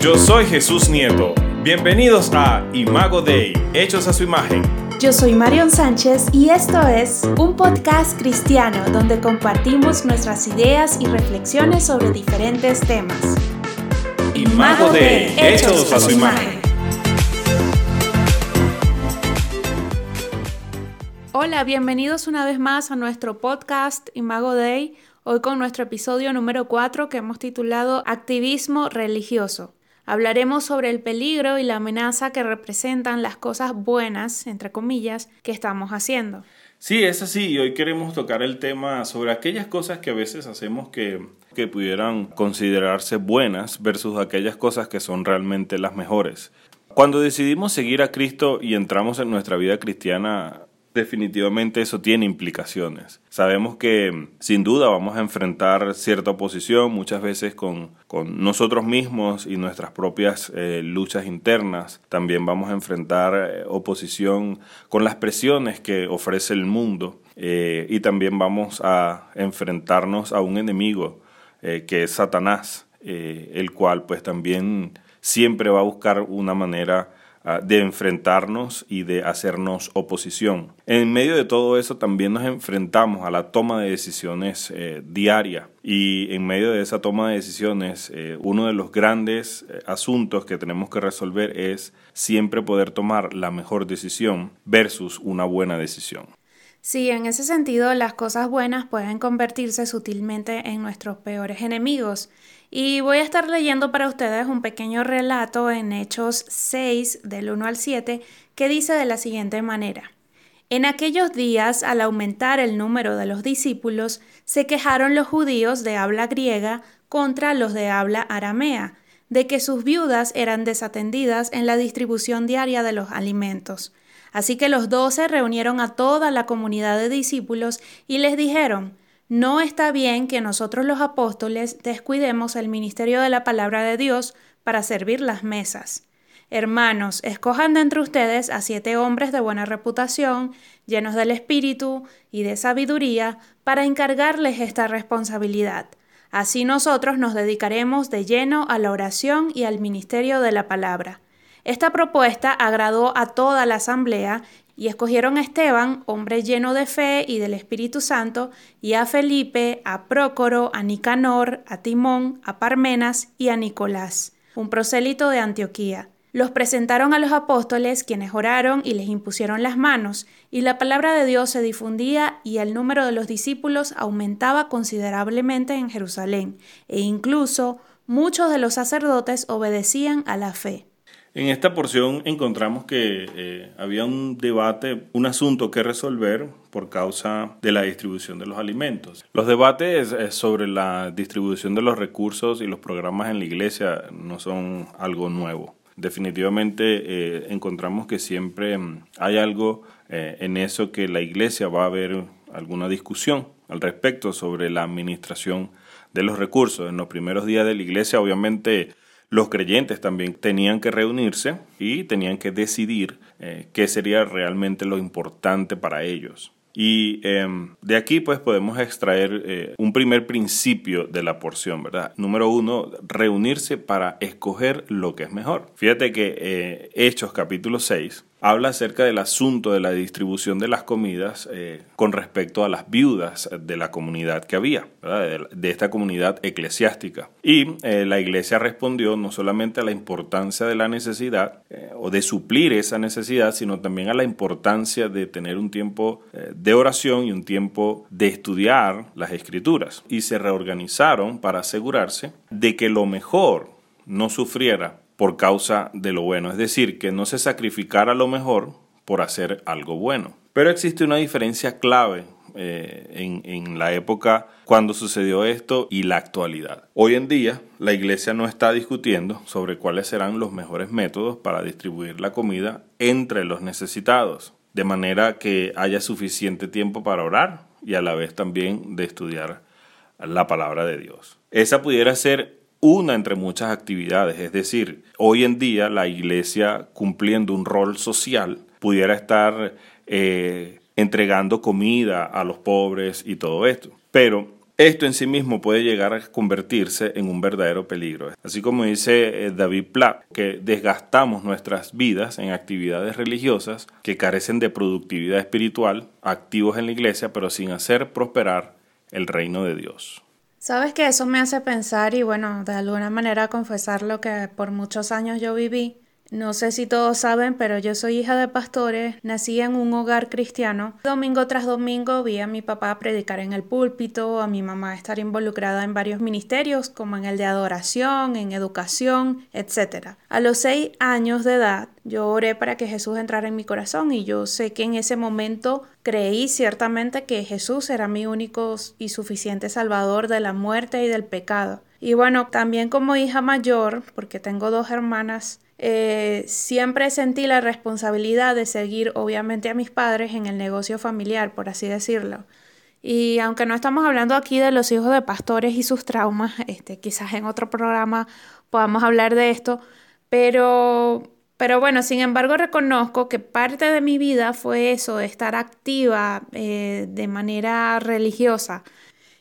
Yo soy Jesús Nieto. Bienvenidos a Imago Dei, hechos a su imagen. Yo soy Marion Sánchez y esto es un podcast cristiano donde compartimos nuestras ideas y reflexiones sobre diferentes temas. Imago Dei, hechos a su imagen. Hola, bienvenidos una vez más a nuestro podcast Imago Dei, hoy con nuestro episodio número 4 que hemos titulado Activismo Religioso. Hablaremos sobre el peligro y la amenaza que representan las cosas buenas, entre comillas, que estamos haciendo. Sí, es así. Y hoy queremos tocar el tema sobre aquellas cosas que a veces hacemos que, que pudieran considerarse buenas versus aquellas cosas que son realmente las mejores. Cuando decidimos seguir a Cristo y entramos en nuestra vida cristiana, Definitivamente eso tiene implicaciones. Sabemos que sin duda vamos a enfrentar cierta oposición, muchas veces con, nosotros mismos y nuestras propias eh, luchas internas. También vamos a enfrentar eh, oposición con las presiones que ofrece el mundo eh, y también vamos a enfrentarnos a un enemigo que es Satanás, el cual pues también siempre va a buscar una manera de enfrentarnos y de hacernos oposición. En medio de todo eso también nos enfrentamos a la toma de decisiones eh, diaria y en medio de esa toma de decisiones eh, uno de los grandes eh, asuntos que tenemos que resolver es siempre poder tomar la mejor decisión versus una buena decisión. Sí, en ese sentido las cosas buenas pueden convertirse sutilmente en nuestros peores enemigos y voy a estar leyendo para ustedes un pequeño relato en Hechos 6 del 1 al 7 que dice de la siguiente manera. En aquellos días, al aumentar el número de los discípulos, se quejaron los judíos de habla griega contra los de habla aramea, de que sus viudas eran desatendidas en la distribución diaria de los alimentos. Así que los doce reunieron a toda la comunidad de discípulos y les dijeron, no está bien que nosotros los apóstoles descuidemos el ministerio de la palabra de Dios para servir las mesas. Hermanos, escojan de entre ustedes a siete hombres de buena reputación, llenos del espíritu y de sabiduría, para encargarles esta responsabilidad. Así nosotros nos dedicaremos de lleno a la oración y al ministerio de la palabra. Esta propuesta agradó a toda la asamblea y escogieron a Esteban, hombre lleno de fe y del Espíritu Santo, y a Felipe, a Prócoro, a Nicanor, a Timón, a Parmenas y a Nicolás, un prosélito de Antioquía. Los presentaron a los apóstoles, quienes oraron y les impusieron las manos, y la palabra de Dios se difundía y el número de los discípulos aumentaba considerablemente en Jerusalén, e incluso muchos de los sacerdotes obedecían a la fe. En esta porción encontramos que eh, había un debate, un asunto que resolver por causa de la distribución de los alimentos. Los debates eh, sobre la distribución de los recursos y los programas en la iglesia no son algo nuevo. Definitivamente eh, encontramos que siempre mm, hay algo en eso que la iglesia va a haber alguna discusión al respecto sobre la administración de los recursos. En los primeros días de la iglesia obviamente los creyentes también tenían que reunirse y tenían que decidir eh, qué sería realmente lo importante para ellos. Y em, de aquí pues podemos extraer eh, un primer principio de la porción, ¿verdad? Número uno, reunirse para escoger lo que es mejor. Fíjate que eh, Hechos capítulo 6 habla acerca del asunto de la distribución de las comidas eh, con respecto a las viudas de la comunidad que había, de, esta comunidad eclesiástica. Y eh, la iglesia respondió no solamente a la importancia de la necesidad eh, o de suplir esa necesidad, sino también a la importancia de tener un tiempo de oración y un tiempo de estudiar las escrituras. Y se reorganizaron para asegurarse de que lo mejor no sufriera por causa de lo bueno, es decir, que no se sacrificara lo mejor por hacer algo bueno. Pero existe una diferencia clave eh, en, la época cuando sucedió esto y la actualidad. Hoy en día la iglesia no está discutiendo sobre cuáles serán los mejores métodos para distribuir la comida entre los necesitados, de manera que haya suficiente tiempo para orar y a la vez también de estudiar la palabra de Dios. Esa pudiera ser una entre muchas actividades. Es decir, hoy en día la iglesia cumpliendo un rol social pudiera estar eh, entregando comida a los pobres y todo esto. Pero esto en sí mismo puede llegar a convertirse en un verdadero peligro. Así como dice eh, David Platt, que desgastamos nuestras vidas en actividades religiosas que carecen de productividad espiritual, activos en la iglesia, pero sin hacer prosperar el reino de Dios. Sabes que eso me hace pensar y bueno, de alguna manera confesar lo que por muchos años yo viví no sé si todos saben, pero yo soy hija de pastores, nací en un hogar cristiano. Domingo tras domingo vi a mi papá predicar en el púlpito, a mi mamá estar involucrada en varios ministerios, como en el de adoración, en educación, etc. A los seis años de edad, yo oré para que Jesús entrara en mi corazón y yo sé que en ese momento creí ciertamente que Jesús era mi único y suficiente salvador de la muerte y del pecado. Y bueno, también como hija mayor, porque tengo dos hermanas, eh, siempre sentí la responsabilidad de seguir obviamente a mis padres en el negocio familiar, por así decirlo. Y aunque no estamos hablando aquí de los hijos de pastores y sus traumas, este, quizás en otro programa podamos hablar de esto, pero, pero bueno, sin embargo reconozco que parte de mi vida fue eso, de estar activa eh, de manera religiosa.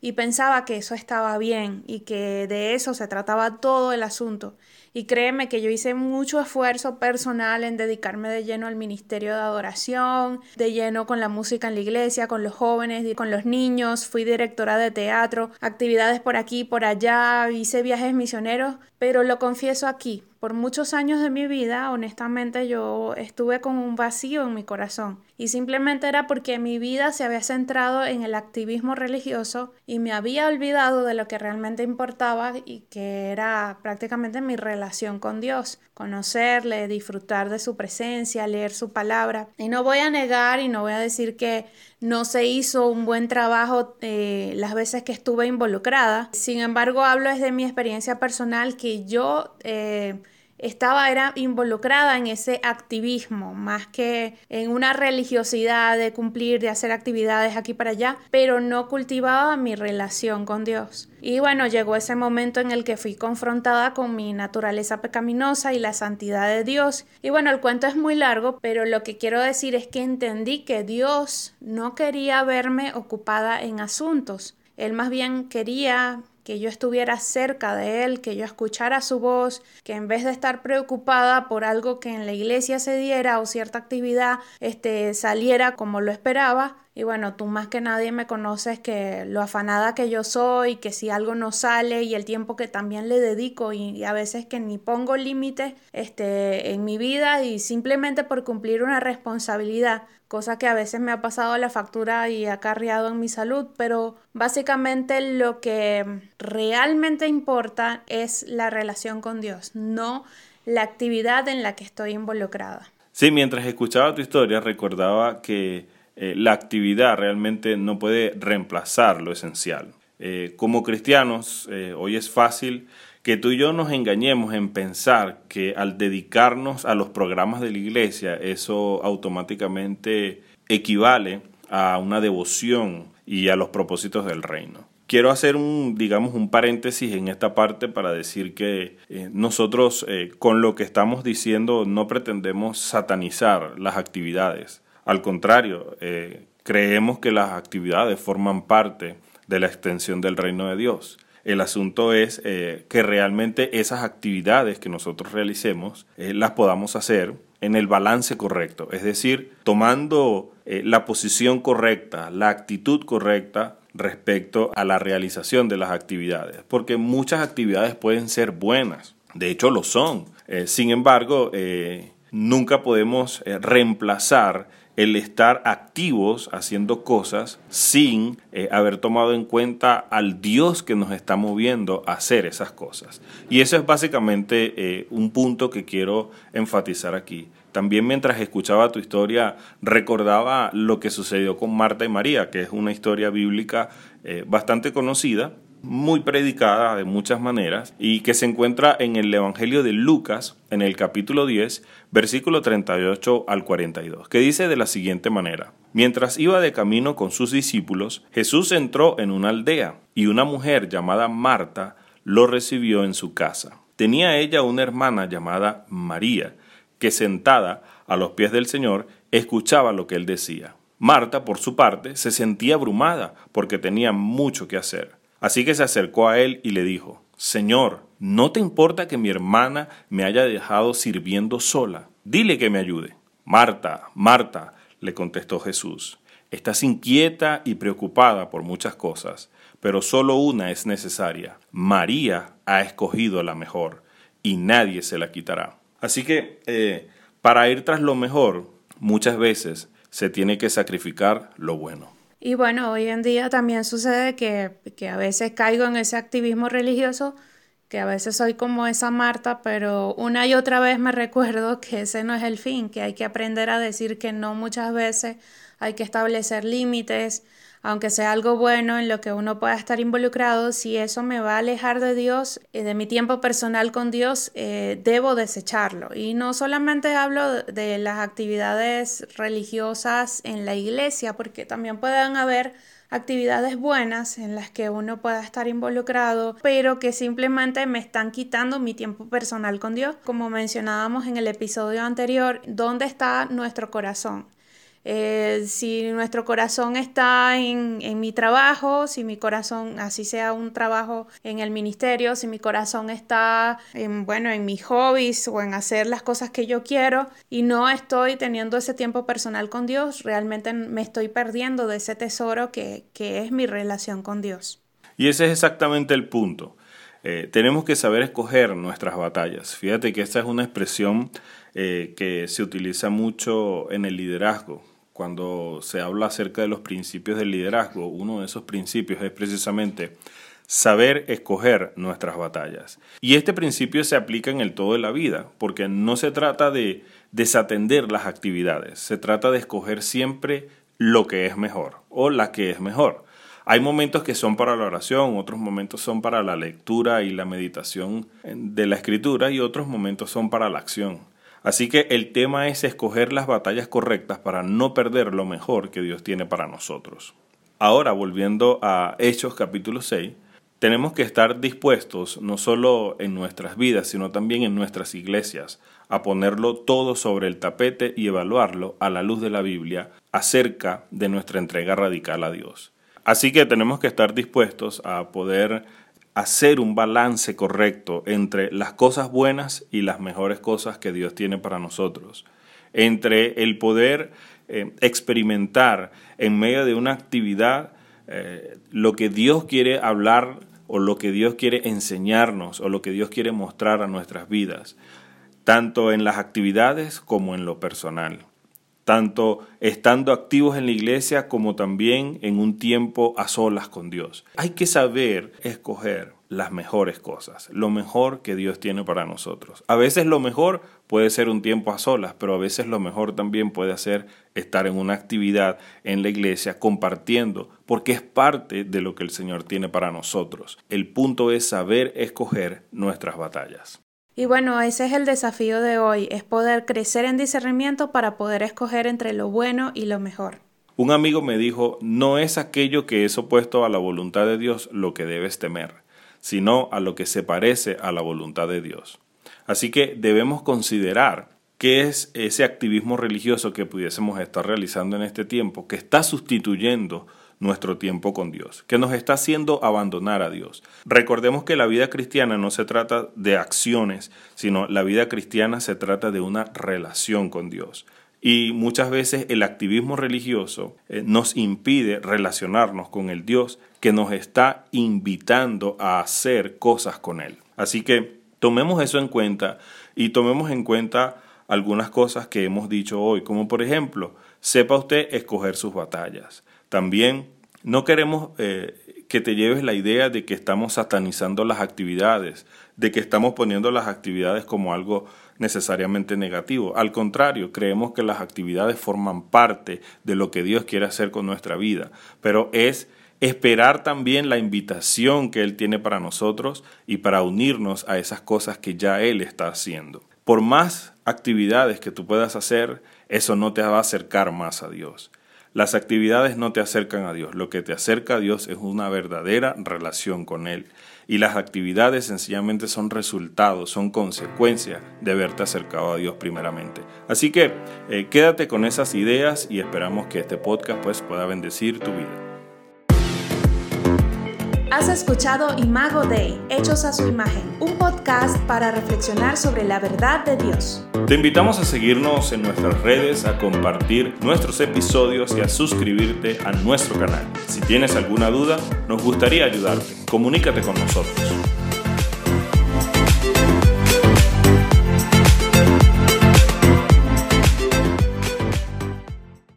Y pensaba que eso estaba bien y que de eso se trataba todo el asunto. Y créeme que yo hice mucho esfuerzo personal en dedicarme de lleno al ministerio de adoración, de lleno con la música en la iglesia, con los jóvenes, y con los niños. Fui directora de teatro, actividades por aquí, por allá, hice viajes misioneros, pero lo confieso aquí, por muchos años de mi vida, honestamente, yo estuve con un vacío en mi corazón. Y simplemente era porque mi vida se había centrado en el activismo religioso y me había olvidado de lo que realmente importaba y que era prácticamente mi relación con Dios. Conocerle, disfrutar de su presencia, leer su palabra. Y no voy a negar y no voy a decir que no se hizo un buen trabajo eh, las veces que estuve involucrada. Sin embargo, hablo desde mi experiencia personal que yo... Eh, estaba era involucrada en ese activismo más que en una religiosidad de cumplir, de hacer actividades aquí para allá, pero no cultivaba mi relación con Dios. Y bueno, llegó ese momento en el que fui confrontada con mi naturaleza pecaminosa y la santidad de Dios. Y bueno, el cuento es muy largo, pero lo que quiero decir es que entendí que Dios no quería verme ocupada en asuntos. Él más bien quería que yo estuviera cerca de él, que yo escuchara su voz, que en vez de estar preocupada por algo que en la iglesia se diera o cierta actividad este saliera como lo esperaba, y bueno, tú más que nadie me conoces que lo afanada que yo soy, que si algo no sale y el tiempo que también le dedico y, a veces que ni pongo límites este, en mi vida y simplemente por cumplir una responsabilidad, cosa que a veces me ha pasado la factura y ha carriado en mi salud, pero básicamente lo que realmente importa es la relación con Dios, no la actividad en la que estoy involucrada. Sí, mientras escuchaba tu historia recordaba que eh, la actividad realmente no puede reemplazar lo esencial. Eh, como cristianos, eh, hoy es fácil que tú y yo nos engañemos en pensar que al dedicarnos a los programas de la iglesia, eso automáticamente equivale a una devoción y a los propósitos del reino. Quiero hacer un, digamos, un paréntesis en esta parte para decir que nosotros con lo que estamos diciendo no pretendemos satanizar las actividades. Al contrario, eh, creemos que las actividades forman parte de la extensión del reino de Dios. El asunto es eh, que realmente esas actividades que nosotros realicemos eh, las podamos hacer en el balance correcto, es decir, tomando la posición correcta, la actitud correcta respecto a la realización de las actividades, porque muchas actividades pueden ser buenas, de hecho lo son, sin embargo, nunca podemos reemplazar el estar activos haciendo cosas sin eh, haber tomado en cuenta al Dios que nos está moviendo a hacer esas cosas. Y eso es básicamente eh, un punto que quiero enfatizar aquí. También mientras escuchaba tu historia recordaba lo que sucedió con Marta y María, que es una historia bíblica eh, bastante conocida, muy predicada de muchas maneras y que se encuentra en el Evangelio de Lucas, en el capítulo 10, versículo 38 al 42, que dice de la siguiente manera. Mientras iba de camino con sus discípulos, Jesús entró en una aldea y una mujer llamada Marta lo recibió en su casa. Tenía ella una hermana llamada María, que sentada a los pies del Señor escuchaba lo que él decía. Marta, por su parte, se sentía abrumada porque tenía mucho que hacer Así que se acercó a él y le dijo, Señor, ¿no te importa que mi hermana me haya dejado sirviendo sola? Dile que me ayude. Marta, Marta, le contestó Jesús, estás inquieta y preocupada por muchas cosas, pero solo una es necesaria. María ha escogido la mejor y nadie se la quitará. Así que eh, para ir tras lo mejor, muchas veces se tiene que sacrificar lo bueno. Y bueno, hoy en día también sucede que, que a veces caigo en ese activismo religioso que a veces soy como esa Marta, pero una y otra vez me recuerdo que ese no es el fin, que hay que aprender a decir que no muchas veces, hay que establecer límites, aunque sea algo bueno en lo que uno pueda estar involucrado, si eso me va a alejar de Dios, y de mi tiempo personal con Dios, eh, debo desecharlo. Y no solamente hablo de las actividades religiosas en la iglesia, porque también pueden haber actividades buenas en las que uno pueda estar involucrado, pero que simplemente me están quitando mi tiempo personal con Dios. Como mencionábamos en el episodio anterior, ¿dónde está nuestro corazón? Eh, si nuestro corazón está en, en, mi trabajo, si mi corazón, así sea un trabajo en el ministerio, si mi corazón está en, bueno, en mis hobbies o en hacer las cosas que yo quiero y no estoy teniendo ese tiempo personal con Dios, realmente me estoy perdiendo de ese tesoro que, que es mi relación con Dios. Y ese es exactamente el punto. Eh, tenemos que saber escoger nuestras batallas. Fíjate que esta es una expresión eh, que se utiliza mucho en el liderazgo cuando se habla acerca de los principios del liderazgo, uno de esos principios es precisamente saber escoger nuestras batallas. Y este principio se aplica en el todo de la vida, porque no se trata de desatender las actividades, se trata de escoger siempre lo que es mejor o la que es mejor. Hay momentos que son para la oración, otros momentos son para la lectura y la meditación de la escritura y otros momentos son para la acción. Así que el tema es escoger las batallas correctas para no perder lo mejor que Dios tiene para nosotros. Ahora, volviendo a Hechos capítulo 6, tenemos que estar dispuestos, no solo en nuestras vidas, sino también en nuestras iglesias, a ponerlo todo sobre el tapete y evaluarlo a la luz de la Biblia acerca de nuestra entrega radical a Dios. Así que tenemos que estar dispuestos a poder hacer un balance correcto entre las cosas buenas y las mejores cosas que Dios tiene para nosotros, entre el poder eh, experimentar en medio de una actividad eh, lo que Dios quiere hablar o lo que Dios quiere enseñarnos o lo que Dios quiere mostrar a nuestras vidas, tanto en las actividades como en lo personal tanto estando activos en la iglesia como también en un tiempo a solas con Dios. Hay que saber escoger las mejores cosas, lo mejor que Dios tiene para nosotros. A veces lo mejor puede ser un tiempo a solas, pero a veces lo mejor también puede ser estar en una actividad en la iglesia compartiendo, porque es parte de lo que el Señor tiene para nosotros. El punto es saber escoger nuestras batallas. Y bueno, ese es el desafío de hoy, es poder crecer en discernimiento para poder escoger entre lo bueno y lo mejor. Un amigo me dijo, no es aquello que es opuesto a la voluntad de Dios lo que debes temer, sino a lo que se parece a la voluntad de Dios. Así que debemos considerar qué es ese activismo religioso que pudiésemos estar realizando en este tiempo, que está sustituyendo nuestro tiempo con Dios, que nos está haciendo abandonar a Dios. Recordemos que la vida cristiana no se trata de acciones, sino la vida cristiana se trata de una relación con Dios. Y muchas veces el activismo religioso eh, nos impide relacionarnos con el Dios que nos está invitando a hacer cosas con Él. Así que tomemos eso en cuenta y tomemos en cuenta algunas cosas que hemos dicho hoy, como por ejemplo, sepa usted escoger sus batallas. También no queremos eh, que te lleves la idea de que estamos satanizando las actividades, de que estamos poniendo las actividades como algo necesariamente negativo. Al contrario, creemos que las actividades forman parte de lo que Dios quiere hacer con nuestra vida, pero es esperar también la invitación que Él tiene para nosotros y para unirnos a esas cosas que ya Él está haciendo. Por más actividades que tú puedas hacer, eso no te va a acercar más a Dios. Las actividades no te acercan a Dios, lo que te acerca a Dios es una verdadera relación con Él. Y las actividades sencillamente son resultados, son consecuencias de haberte acercado a Dios primeramente. Así que eh, quédate con esas ideas y esperamos que este podcast pues, pueda bendecir tu vida. Has escuchado Imago Dei, Hechos a su imagen, un podcast para reflexionar sobre la verdad de Dios. Te invitamos a seguirnos en nuestras redes, a compartir nuestros episodios y a suscribirte a nuestro canal. Si tienes alguna duda, nos gustaría ayudarte. Comunícate con nosotros.